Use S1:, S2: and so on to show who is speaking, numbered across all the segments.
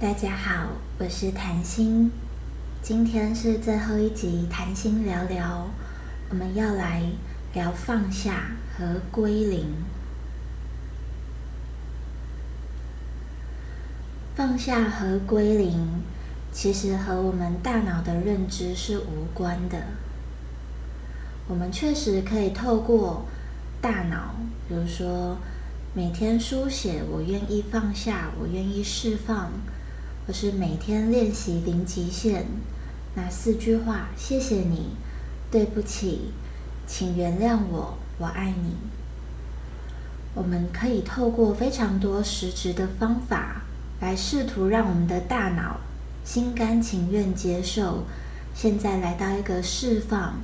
S1: 大家好，我是谭心，今天是最后一集《谈心聊聊》，我们要来聊放下和归零。放下和归零，其实和我们大脑的认知是无关的。我们确实可以透过大脑，比如说每天书写“我愿意放下，我愿意释放”。或是每天练习零极限那四句话，谢谢你，对不起，请原谅我，我爱你。我们可以透过非常多实质的方法，来试图让我们的大脑心甘情愿接受，现在来到一个释放、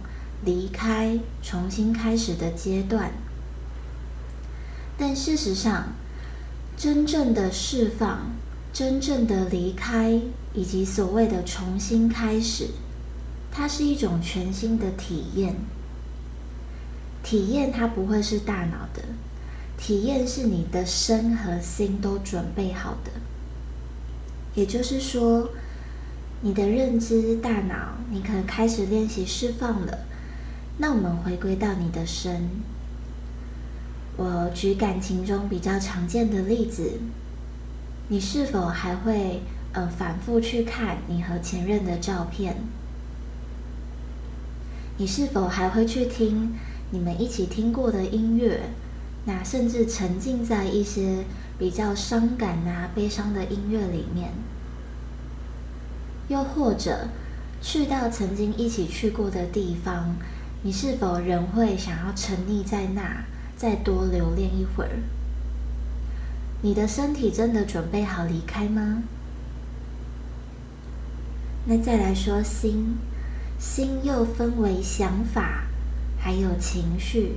S1: 离开、重新开始的阶段。但事实上，真正的释放。真正的离开，以及所谓的重新开始，它是一种全新的体验。体验它不会是大脑的，体验是你的身和心都准备好的。也就是说，你的认知大脑，你可能开始练习释放了。那我们回归到你的身，我举感情中比较常见的例子。你是否还会呃反复去看你和前任的照片？你是否还会去听你们一起听过的音乐？那甚至沉浸在一些比较伤感啊、悲伤的音乐里面？又或者去到曾经一起去过的地方，你是否仍会想要沉溺在那，再多留恋一会儿？你的身体真的准备好离开吗？那再来说心，心又分为想法，还有情绪。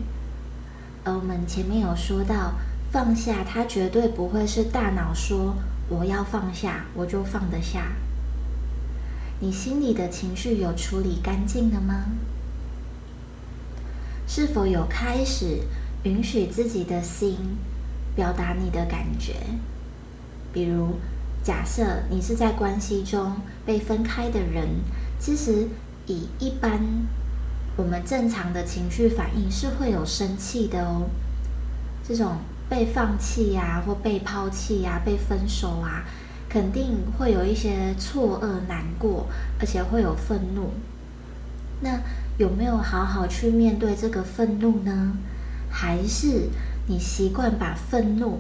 S1: 而我们前面有说到，放下它绝对不会是大脑说我要放下，我就放得下。你心里的情绪有处理干净了吗？是否有开始允许自己的心？表达你的感觉，比如假设你是在关系中被分开的人，其实以一般我们正常的情绪反应是会有生气的哦。这种被放弃呀，或被抛弃呀，被分手啊，肯定会有一些错愕、难过，而且会有愤怒。那有没有好好去面对这个愤怒呢？还是？你习惯把愤怒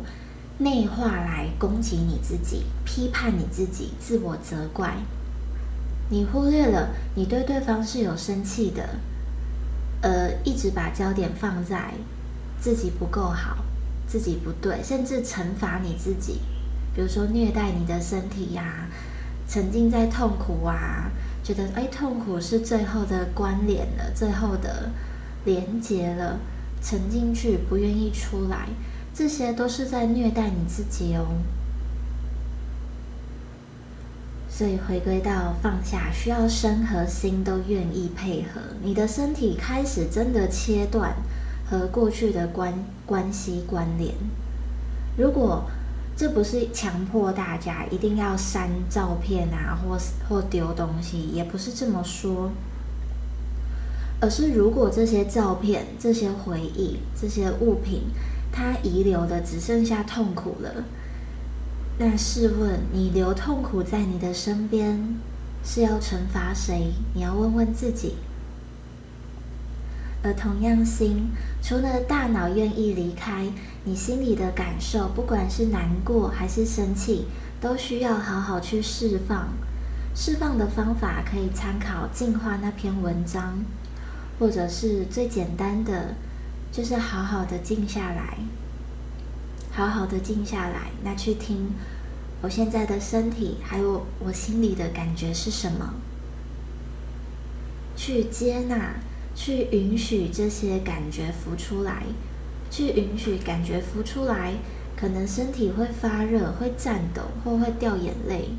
S1: 内化来攻击你自己、批判你自己、自我责怪，你忽略了你对对方是有生气的，呃，一直把焦点放在自己不够好、自己不对，甚至惩罚你自己，比如说虐待你的身体呀，沉浸在痛苦啊，觉得哎，痛苦是最后的关联了，最后的连结了。沉进去，不愿意出来，这些都是在虐待你自己哦。所以回归到放下，需要身和心都愿意配合，你的身体开始真的切断和过去的关关系关联。如果这不是强迫大家一定要删照片啊，或或丢东西，也不是这么说。而是，如果这些照片、这些回忆、这些物品，它遗留的只剩下痛苦了，那试问，你留痛苦在你的身边，是要惩罚谁？你要问问自己。而同样心，除了大脑愿意离开，你心里的感受，不管是难过还是生气，都需要好好去释放。释放的方法可以参考《进化》那篇文章。或者是最简单的，就是好好的静下来，好好的静下来，那去听我现在的身体，还有我心里的感觉是什么？去接纳，去允许这些感觉浮出来，去允许感觉浮出来，可能身体会发热，会颤抖，或会掉眼泪，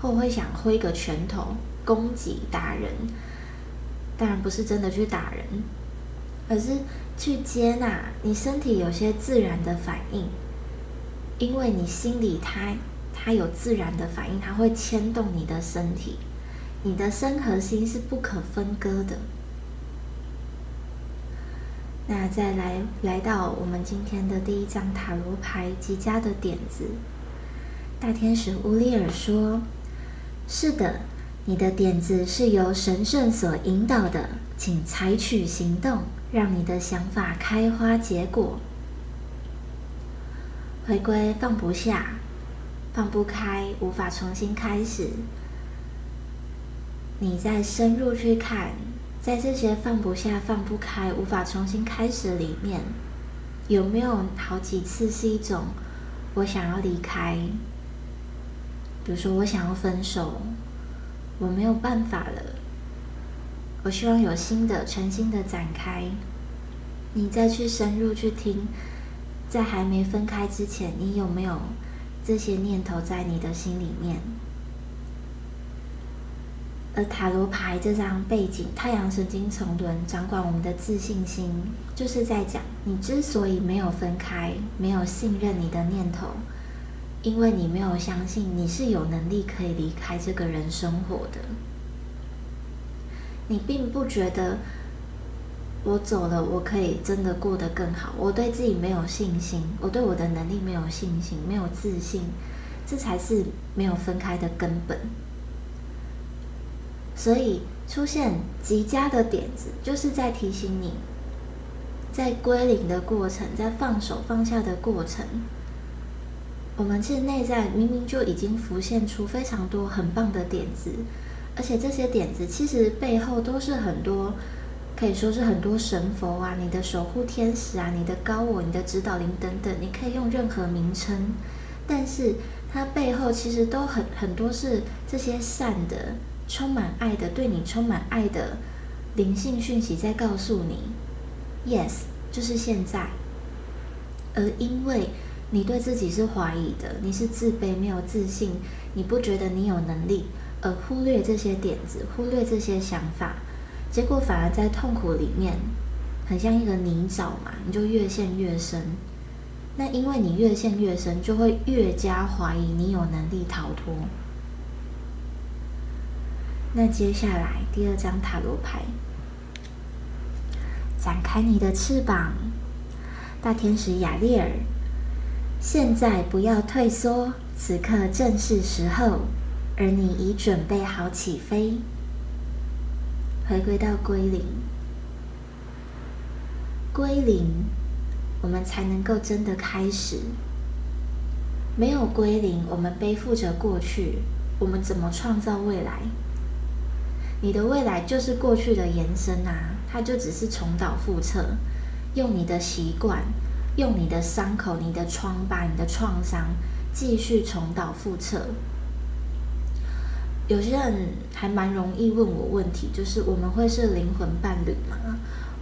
S1: 或会想挥个拳头攻击打人。当然不是真的去打人，而是去接纳你身体有些自然的反应，因为你心里它它有自然的反应，它会牵动你的身体，你的身和心是不可分割的。那再来来到我们今天的第一张塔罗牌极佳的点子，大天使乌利尔说：“是的，你的点子是由神圣所引导的，请采取行动，让你的想法开花结果。”回归放不下，放不开，无法重新开始。你再深入去看。在这些放不下、放不开、无法重新开始里面，有没有好几次是一种我想要离开？比如说，我想要分手，我没有办法了，我希望有新的、全新的展开。你再去深入去听，在还没分开之前，你有没有这些念头在你的心里面？而塔罗牌这张背景，太阳神经丛轮掌管我们的自信心，就是在讲你之所以没有分开，没有信任你的念头，因为你没有相信你是有能力可以离开这个人生活的。你并不觉得我走了，我可以真的过得更好。我对自己没有信心，我对我的能力没有信心，没有自信，这才是没有分开的根本。所以出现极佳的点子，就是在提醒你，在归零的过程，在放手放下的过程，我们其实内在明明就已经浮现出非常多很棒的点子，而且这些点子其实背后都是很多，可以说是很多神佛啊，你的守护天使啊，你的高我，你的指导灵等等，你可以用任何名称，但是它背后其实都很很多是这些善的。充满爱的，对你充满爱的灵性讯息在告诉你，yes，就是现在。而因为你对自己是怀疑的，你是自卑、没有自信，你不觉得你有能力，而忽略这些点子，忽略这些想法，结果反而在痛苦里面，很像一个泥沼嘛，你就越陷越深。那因为你越陷越深，就会越加怀疑你有能力逃脱。那接下来第二张塔罗牌，展开你的翅膀，大天使雅丽尔，现在不要退缩，此刻正是时候，而你已准备好起飞，回归到归零，归零，我们才能够真的开始。没有归零，我们背负着过去，我们怎么创造未来？你的未来就是过去的延伸啊，它就只是重蹈覆辙，用你的习惯，用你的伤口、你的疮疤、你的创伤，继续重蹈覆辙。有些人还蛮容易问我问题，就是我们会是灵魂伴侣吗？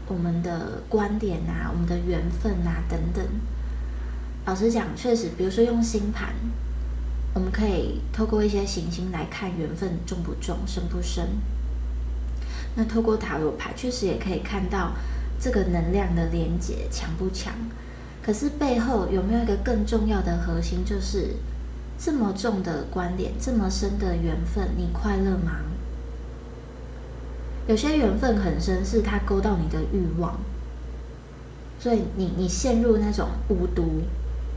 S1: 我们的观点啊，我们的缘分啊等等。老实讲，确实，比如说用星盘，我们可以透过一些行星来看缘分重不重、深不深。那透过塔罗牌，确实也可以看到这个能量的连接强不强。可是背后有没有一个更重要的核心，就是这么重的关联，这么深的缘分，你快乐吗？有些缘分很深，是它勾到你的欲望，所以你你陷入那种巫毒、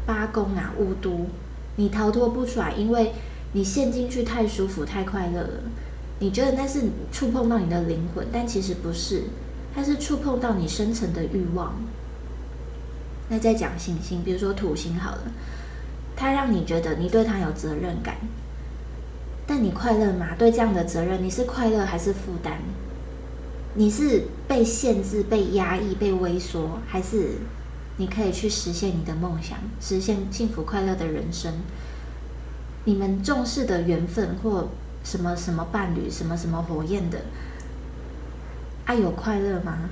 S1: 八宫啊巫毒，你逃脱不出来，因为你陷进去太舒服、太快乐了。你觉得那是触碰到你的灵魂，但其实不是，它是触碰到你深层的欲望。那再讲行星，比如说土星好了，它让你觉得你对它有责任感，但你快乐吗？对这样的责任，你是快乐还是负担？你是被限制、被压抑、被萎缩，还是你可以去实现你的梦想，实现幸福快乐的人生？你们重视的缘分或？什么什么伴侣，什么什么火焰的，爱有快乐吗？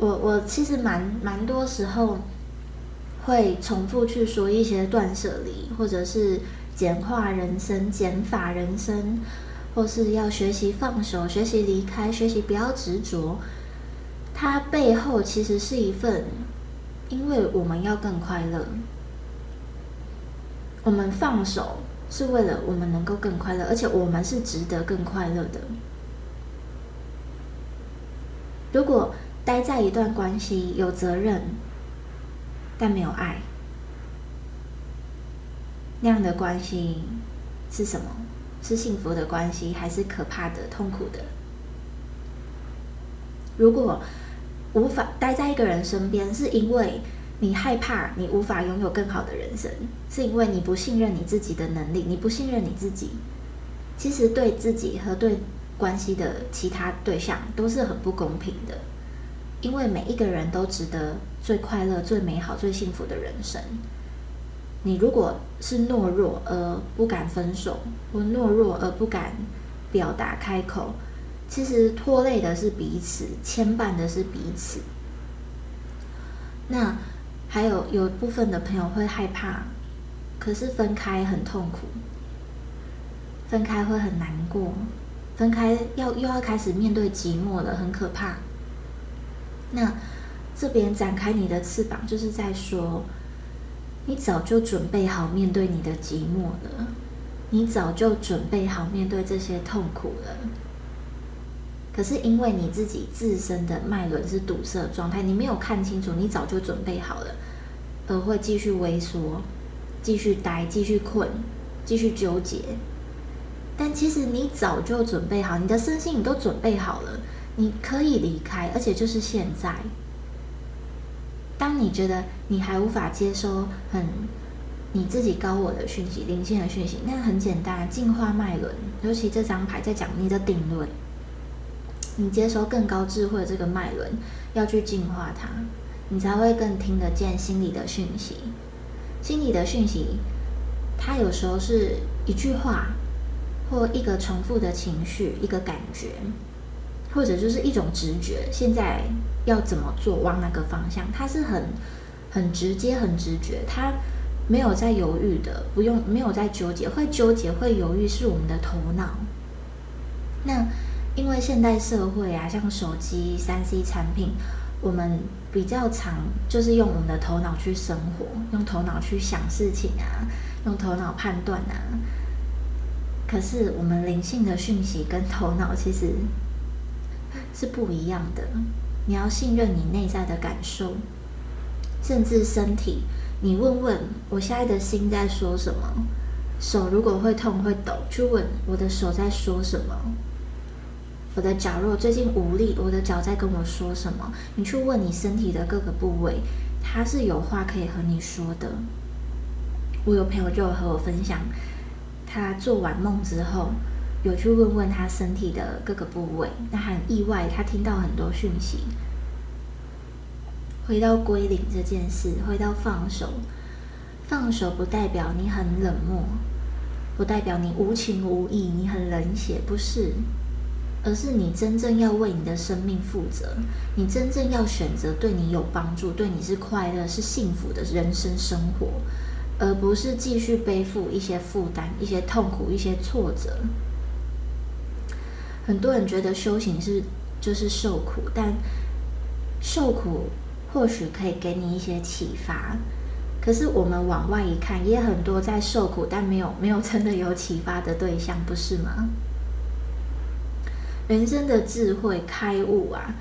S1: 我我其实蛮蛮多时候会重复去说一些断舍离，或者是简化人生、减法人生，或是要学习放手、学习离开、学习不要执着。它背后其实是一份，因为我们要更快乐。我们放手是为了我们能够更快乐，而且我们是值得更快乐的。如果待在一段关系有责任，但没有爱，那样的关系是什么？是幸福的关系，还是可怕的、痛苦的？如果无法待在一个人身边，是因为你害怕你无法拥有更好的人生，是因为你不信任你自己的能力，你不信任你自己。其实对自己和对关系的其他对象都是很不公平的，因为每一个人都值得最快乐、最美好、最幸福的人生。你如果是懦弱而不敢分手，或懦弱而不敢表达开口，其实拖累的是彼此，牵绊的是彼此。那还有有部分的朋友会害怕，可是分开很痛苦，分开会很难过，分开要又要开始面对寂寞了，很可怕。那这边展开你的翅膀，就是在说。你早就准备好面对你的寂寞了，你早就准备好面对这些痛苦了。可是因为你自己自身的脉轮是堵塞状态，你没有看清楚，你早就准备好了，而会继续萎缩，继续呆，继续困，继续纠结。但其实你早就准备好，你的身心你都准备好了，你可以离开，而且就是现在。当你觉得你还无法接收很你自己高我的讯息、灵性的讯息，那很简单，进化脉轮，尤其这张牌在讲你的顶轮，你接收更高智慧的这个脉轮，要去净化它，你才会更听得见心里的讯息。心里的讯息，它有时候是一句话，或一个重复的情绪，一个感觉。或者就是一种直觉，现在要怎么做，往哪个方向，它是很很直接、很直觉，它没有在犹豫的，不用没有在纠结，会纠结、会犹豫是我们的头脑。那因为现代社会啊，像手机、三 C 产品，我们比较常就是用我们的头脑去生活，用头脑去想事情啊，用头脑判断啊。可是我们灵性的讯息跟头脑其实。是不一样的。你要信任你内在的感受，甚至身体。你问问我现在的心在说什么？手如果会痛会抖，去问我的手在说什么？我的脚如果最近无力，我的脚在跟我说什么？你去问你身体的各个部位，它是有话可以和你说的。我有朋友就和我分享，他做完梦之后。有去问问他身体的各个部位，那很意外，他听到很多讯息。回到归零这件事，回到放手，放手不代表你很冷漠，不代表你无情无义，你很冷血，不是，而是你真正要为你的生命负责，你真正要选择对你有帮助、对你是快乐、是幸福的人生生活，而不是继续背负一些负担、一些痛苦、一些挫折。很多人觉得修行是就是受苦，但受苦或许可以给你一些启发。可是我们往外一看，也很多在受苦，但没有没有真的有启发的对象，不是吗？人生的智慧开悟啊，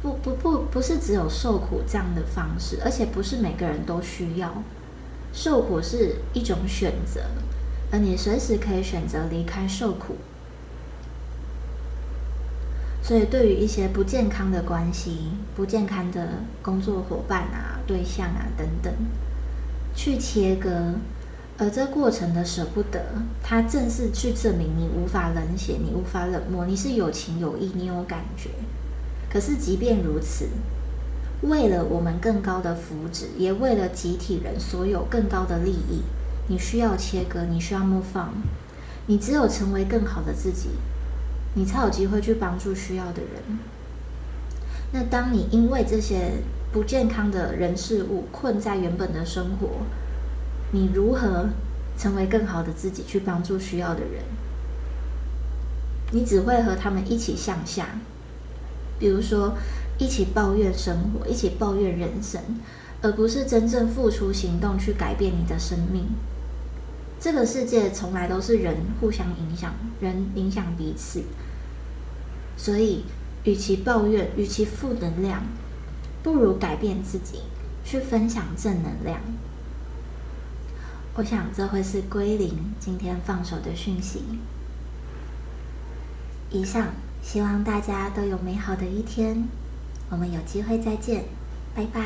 S1: 不不不，不是只有受苦这样的方式，而且不是每个人都需要。受苦是一种选择，而你随时可以选择离开受苦。所以，对于一些不健康的关系、不健康的工作伙伴啊、对象啊等等，去切割，而这过程的舍不得，它正是去证明你无法冷血，你无法冷漠，你是有情有义，你有感觉。可是，即便如此，为了我们更高的福祉，也为了集体人所有更高的利益，你需要切割，你需要 move on，你只有成为更好的自己。你才有机会去帮助需要的人。那当你因为这些不健康的人事物困在原本的生活，你如何成为更好的自己去帮助需要的人？你只会和他们一起向下，比如说一起抱怨生活，一起抱怨人生，而不是真正付出行动去改变你的生命。这个世界从来都是人互相影响，人影响彼此。所以，与其抱怨，与其负能量，不如改变自己，去分享正能量。我想这会是归零今天放手的讯息。以上，希望大家都有美好的一天。我们有机会再见，拜拜。